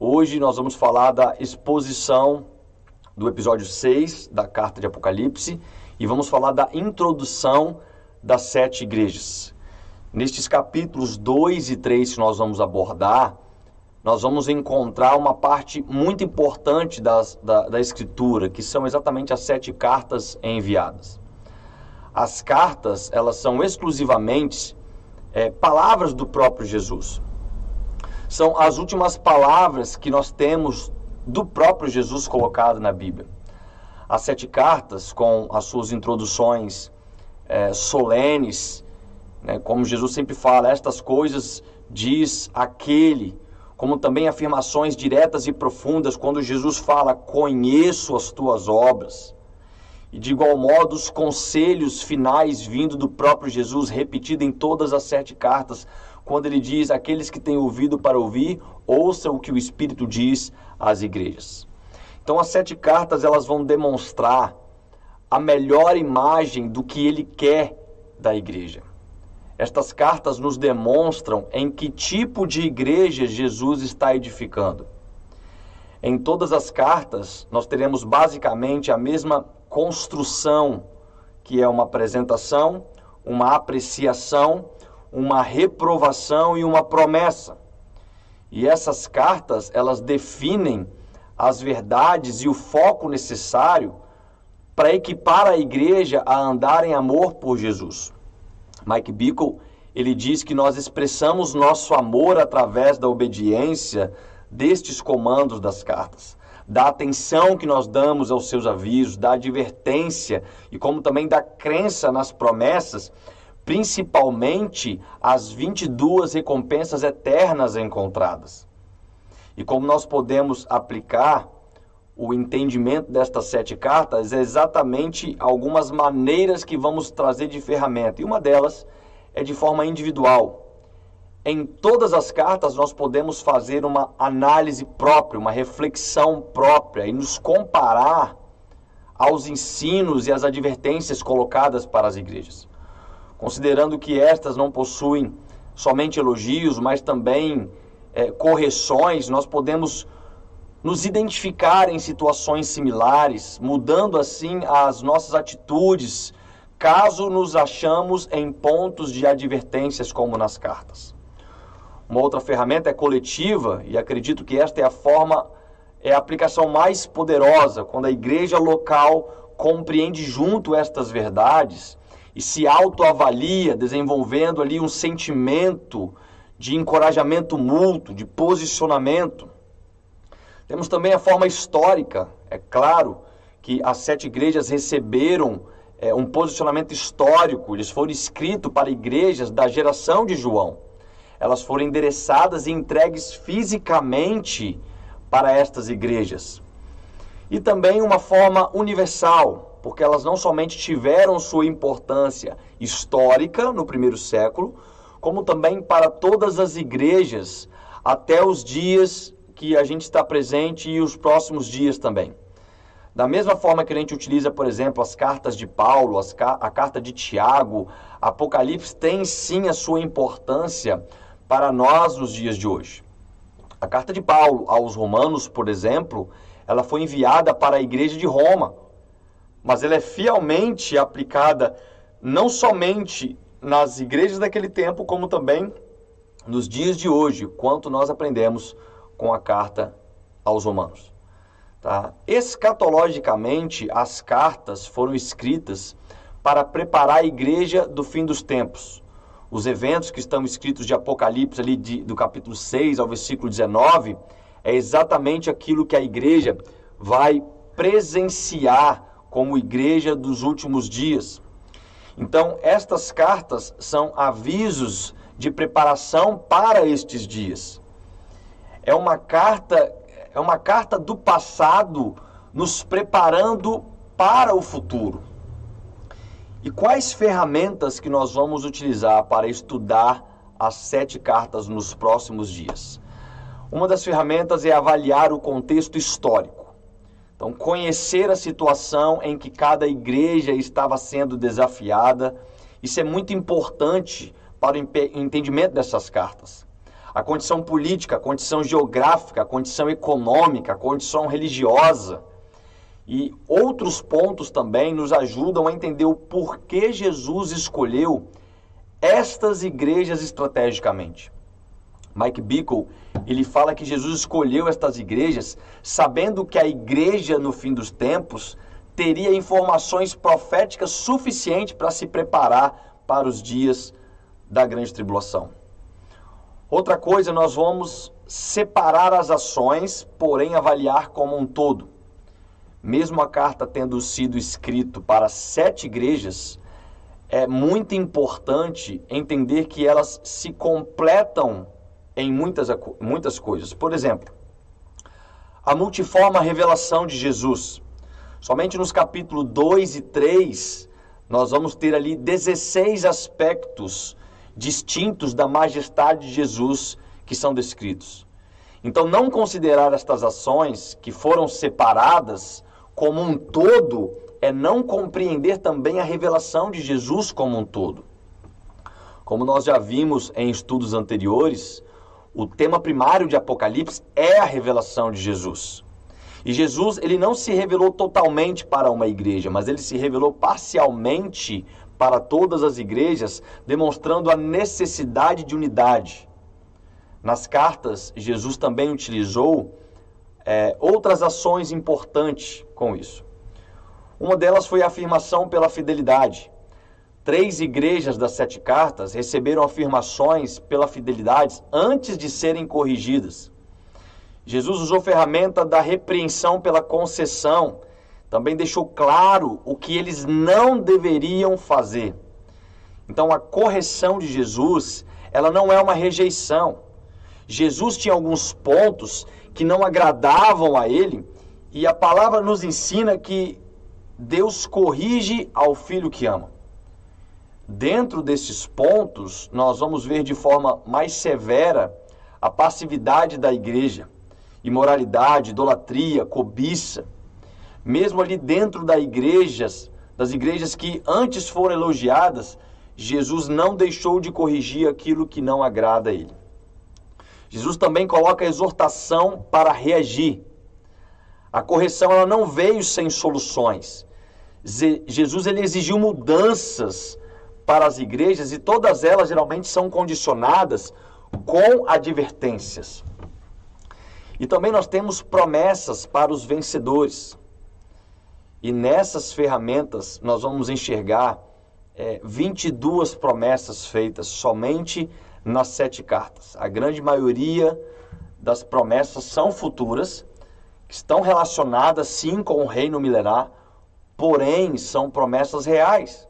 Hoje nós vamos falar da exposição do episódio 6 da carta de Apocalipse e vamos falar da introdução das sete igrejas. Nestes capítulos 2 e 3 que nós vamos abordar, nós vamos encontrar uma parte muito importante das, da, da Escritura, que são exatamente as sete cartas enviadas. As cartas, elas são exclusivamente é, palavras do próprio Jesus. São as últimas palavras que nós temos do próprio Jesus colocado na Bíblia. As sete cartas, com as suas introduções é, solenes, né, como Jesus sempre fala, estas coisas diz aquele, como também afirmações diretas e profundas, quando Jesus fala, conheço as tuas obras. E de igual modo, os conselhos finais vindo do próprio Jesus, repetido em todas as sete cartas, quando ele diz: Aqueles que têm ouvido para ouvir, ouçam o que o Espírito diz às igrejas. Então, as sete cartas elas vão demonstrar a melhor imagem do que ele quer da igreja. Estas cartas nos demonstram em que tipo de igreja Jesus está edificando. Em todas as cartas, nós teremos basicamente a mesma construção, que é uma apresentação, uma apreciação, uma reprovação e uma promessa. E essas cartas, elas definem as verdades e o foco necessário para equipar a igreja a andar em amor por Jesus. Mike Bickle, ele diz que nós expressamos nosso amor através da obediência destes comandos das cartas da atenção que nós damos aos seus avisos, da advertência e como também da crença nas promessas, principalmente as 22 recompensas eternas encontradas. E como nós podemos aplicar o entendimento destas sete cartas é exatamente algumas maneiras que vamos trazer de ferramenta. E uma delas é de forma individual. Em todas as cartas nós podemos fazer uma análise própria, uma reflexão própria e nos comparar aos ensinos e às advertências colocadas para as igrejas. Considerando que estas não possuem somente elogios, mas também é, correções, nós podemos nos identificar em situações similares, mudando assim as nossas atitudes, caso nos achamos em pontos de advertências como nas cartas. Uma outra ferramenta é coletiva, e acredito que esta é a forma, é a aplicação mais poderosa, quando a igreja local compreende junto estas verdades e se autoavalia, desenvolvendo ali um sentimento de encorajamento mútuo, de posicionamento. Temos também a forma histórica, é claro que as sete igrejas receberam é, um posicionamento histórico, eles foram escritos para igrejas da geração de João elas foram endereçadas e entregues fisicamente para estas igrejas. E também uma forma universal, porque elas não somente tiveram sua importância histórica no primeiro século, como também para todas as igrejas até os dias que a gente está presente e os próximos dias também. Da mesma forma que a gente utiliza, por exemplo, as cartas de Paulo, as, a carta de Tiago, Apocalipse tem sim a sua importância para nós nos dias de hoje. A carta de Paulo aos Romanos, por exemplo, ela foi enviada para a igreja de Roma, mas ela é fielmente aplicada não somente nas igrejas daquele tempo, como também nos dias de hoje, quanto nós aprendemos com a carta aos Romanos. Tá? Escatologicamente, as cartas foram escritas para preparar a igreja do fim dos tempos os eventos que estão escritos de Apocalipse, ali de, do capítulo 6 ao versículo 19, é exatamente aquilo que a igreja vai presenciar como igreja dos últimos dias. Então, estas cartas são avisos de preparação para estes dias. É uma carta, é uma carta do passado nos preparando para o futuro. E quais ferramentas que nós vamos utilizar para estudar as sete cartas nos próximos dias? Uma das ferramentas é avaliar o contexto histórico. Então, conhecer a situação em que cada igreja estava sendo desafiada. Isso é muito importante para o entendimento dessas cartas. a condição política, a condição geográfica, a condição econômica, a condição religiosa. E outros pontos também nos ajudam a entender o porquê Jesus escolheu estas igrejas estrategicamente. Mike Bickle, ele fala que Jesus escolheu estas igrejas sabendo que a igreja no fim dos tempos teria informações proféticas suficientes para se preparar para os dias da grande tribulação. Outra coisa, nós vamos separar as ações, porém avaliar como um todo. Mesmo a carta tendo sido escrito para sete igrejas, é muito importante entender que elas se completam em muitas, muitas coisas. Por exemplo, a multiforme revelação de Jesus. Somente nos capítulos 2 e 3, nós vamos ter ali 16 aspectos distintos da majestade de Jesus que são descritos. Então, não considerar estas ações que foram separadas como um todo é não compreender também a revelação de Jesus como um todo. Como nós já vimos em estudos anteriores, o tema primário de Apocalipse é a revelação de Jesus. E Jesus, ele não se revelou totalmente para uma igreja, mas ele se revelou parcialmente para todas as igrejas, demonstrando a necessidade de unidade. Nas cartas, Jesus também utilizou é, outras ações importantes com isso. Uma delas foi a afirmação pela fidelidade. Três igrejas das sete cartas receberam afirmações pela fidelidade antes de serem corrigidas. Jesus usou ferramenta da repreensão pela concessão também deixou claro o que eles não deveriam fazer. Então a correção de Jesus, ela não é uma rejeição. Jesus tinha alguns pontos que não agradavam a ele, e a palavra nos ensina que Deus corrige ao filho que ama. Dentro desses pontos, nós vamos ver de forma mais severa a passividade da igreja, imoralidade, idolatria, cobiça mesmo ali dentro da igrejas, das igrejas que antes foram elogiadas, Jesus não deixou de corrigir aquilo que não agrada a ele. Jesus também coloca a exortação para reagir. A correção ela não veio sem soluções. Jesus ele exigiu mudanças para as igrejas e todas elas geralmente são condicionadas com advertências. E também nós temos promessas para os vencedores. E nessas ferramentas nós vamos enxergar é, 22 promessas feitas somente nas sete cartas. A grande maioria das promessas são futuras, que estão relacionadas sim com o reino milenar, porém são promessas reais.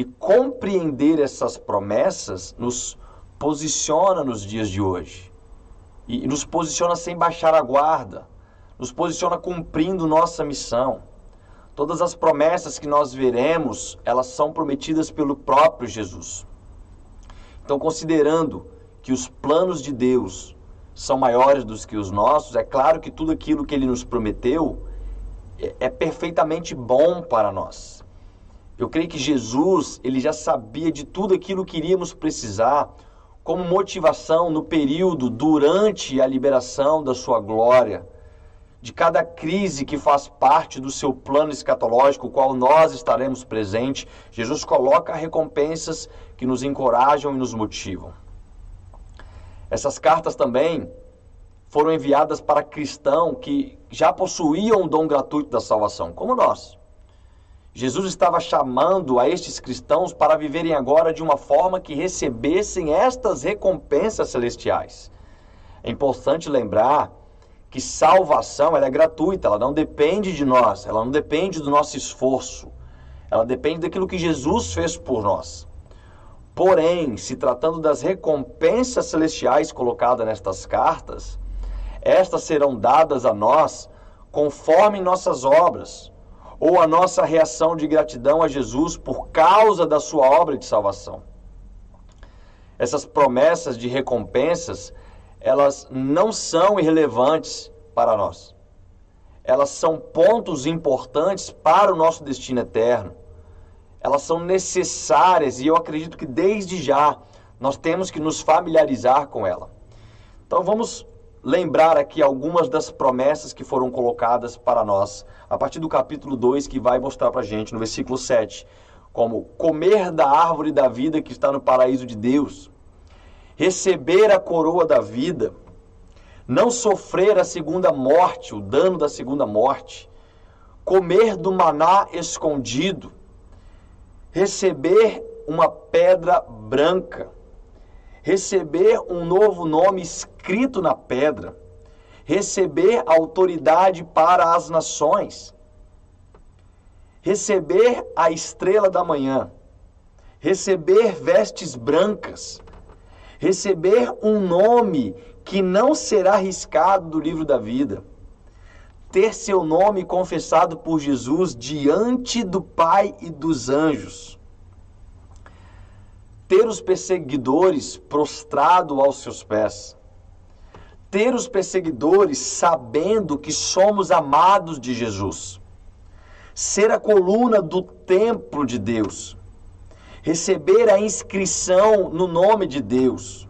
E compreender essas promessas nos posiciona nos dias de hoje. E nos posiciona sem baixar a guarda, nos posiciona cumprindo nossa missão. Todas as promessas que nós veremos, elas são prometidas pelo próprio Jesus. Então, considerando que os planos de Deus são maiores do que os nossos, é claro que tudo aquilo que ele nos prometeu é, é perfeitamente bom para nós. Eu creio que Jesus, ele já sabia de tudo aquilo que iríamos precisar como motivação no período durante a liberação da sua glória de cada crise que faz parte do seu plano escatológico, o qual nós estaremos presentes, Jesus coloca recompensas que nos encorajam e nos motivam. Essas cartas também foram enviadas para cristãos que já possuíam o dom gratuito da salvação, como nós. Jesus estava chamando a estes cristãos para viverem agora de uma forma que recebessem estas recompensas celestiais. É importante lembrar que salvação é gratuita, ela não depende de nós, ela não depende do nosso esforço, ela depende daquilo que Jesus fez por nós. Porém, se tratando das recompensas celestiais colocadas nestas cartas, estas serão dadas a nós conforme nossas obras, ou a nossa reação de gratidão a Jesus por causa da sua obra de salvação. Essas promessas de recompensas elas não são irrelevantes para nós. Elas são pontos importantes para o nosso destino eterno. Elas são necessárias e eu acredito que desde já nós temos que nos familiarizar com ela. Então vamos lembrar aqui algumas das promessas que foram colocadas para nós, a partir do capítulo 2, que vai mostrar para a gente no versículo 7, como comer da árvore da vida que está no paraíso de Deus, receber a coroa da vida, não sofrer a segunda morte, o dano da segunda morte, comer do maná escondido, receber uma pedra branca, receber um novo nome escrito na pedra, receber autoridade para as nações, receber a estrela da manhã, receber vestes brancas, receber um nome que não será riscado do livro da vida, ter seu nome confessado por Jesus diante do Pai e dos anjos ter os perseguidores prostrado aos seus pés, ter os perseguidores sabendo que somos amados de Jesus, ser a coluna do templo de Deus, receber a inscrição no nome de Deus,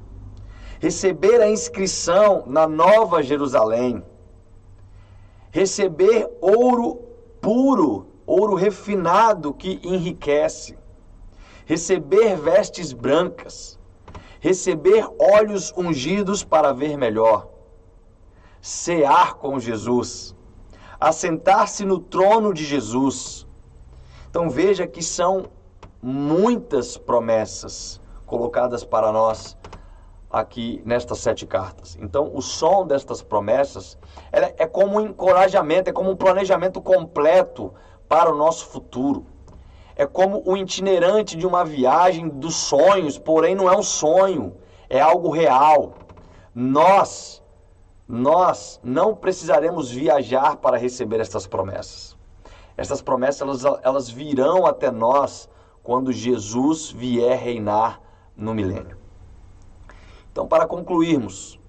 receber a inscrição na Nova Jerusalém, receber ouro puro, ouro refinado que enriquece, receber vestes brancas, receber olhos ungidos para ver melhor, cear com Jesus, assentar-se no trono de Jesus. Então veja que são muitas promessas colocadas para nós aqui nestas sete cartas. Então, o som destas promessas é como um encorajamento, é como um planejamento completo para o nosso futuro é como o itinerante de uma viagem dos sonhos, porém não é um sonho, é algo real. Nós, nós não precisaremos viajar para receber estas promessas. Estas promessas elas, elas virão até nós quando Jesus vier reinar no milênio. Então, para concluirmos,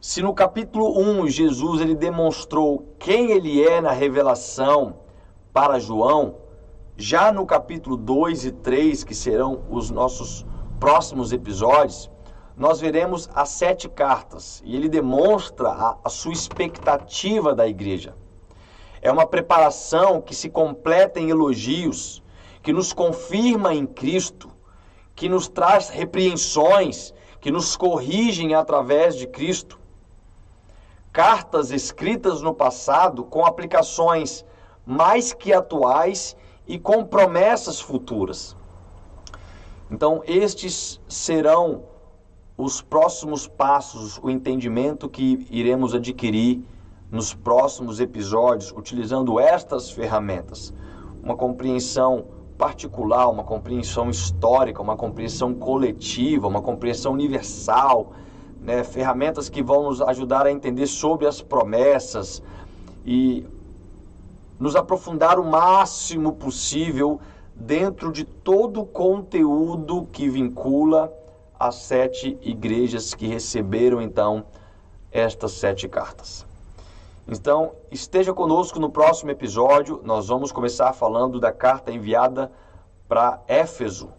se no capítulo 1 Jesus ele demonstrou quem ele é na revelação para João, já no capítulo 2 e 3, que serão os nossos próximos episódios, nós veremos as sete cartas e ele demonstra a, a sua expectativa da igreja. É uma preparação que se completa em elogios, que nos confirma em Cristo, que nos traz repreensões, que nos corrigem através de Cristo. Cartas escritas no passado com aplicações mais que atuais e com promessas futuras. Então, estes serão os próximos passos, o entendimento que iremos adquirir nos próximos episódios, utilizando estas ferramentas. Uma compreensão particular, uma compreensão histórica, uma compreensão coletiva, uma compreensão universal, né? ferramentas que vão nos ajudar a entender sobre as promessas e nos aprofundar o máximo possível dentro de todo o conteúdo que vincula as sete igrejas que receberam então estas sete cartas. Então, esteja conosco no próximo episódio. Nós vamos começar falando da carta enviada para Éfeso.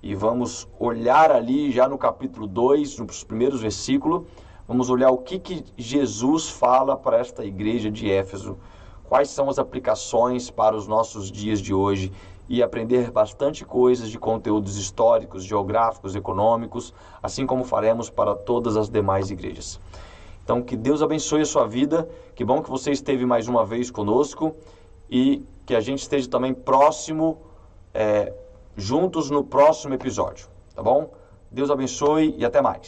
E vamos olhar ali já no capítulo 2, nos primeiros versículos, vamos olhar o que, que Jesus fala para esta igreja de Éfeso quais são as aplicações para os nossos dias de hoje e aprender bastante coisas de conteúdos históricos, geográficos, econômicos, assim como faremos para todas as demais igrejas. Então, que Deus abençoe a sua vida. Que bom que você esteve mais uma vez conosco e que a gente esteja também próximo, é, juntos no próximo episódio. Tá bom? Deus abençoe e até mais.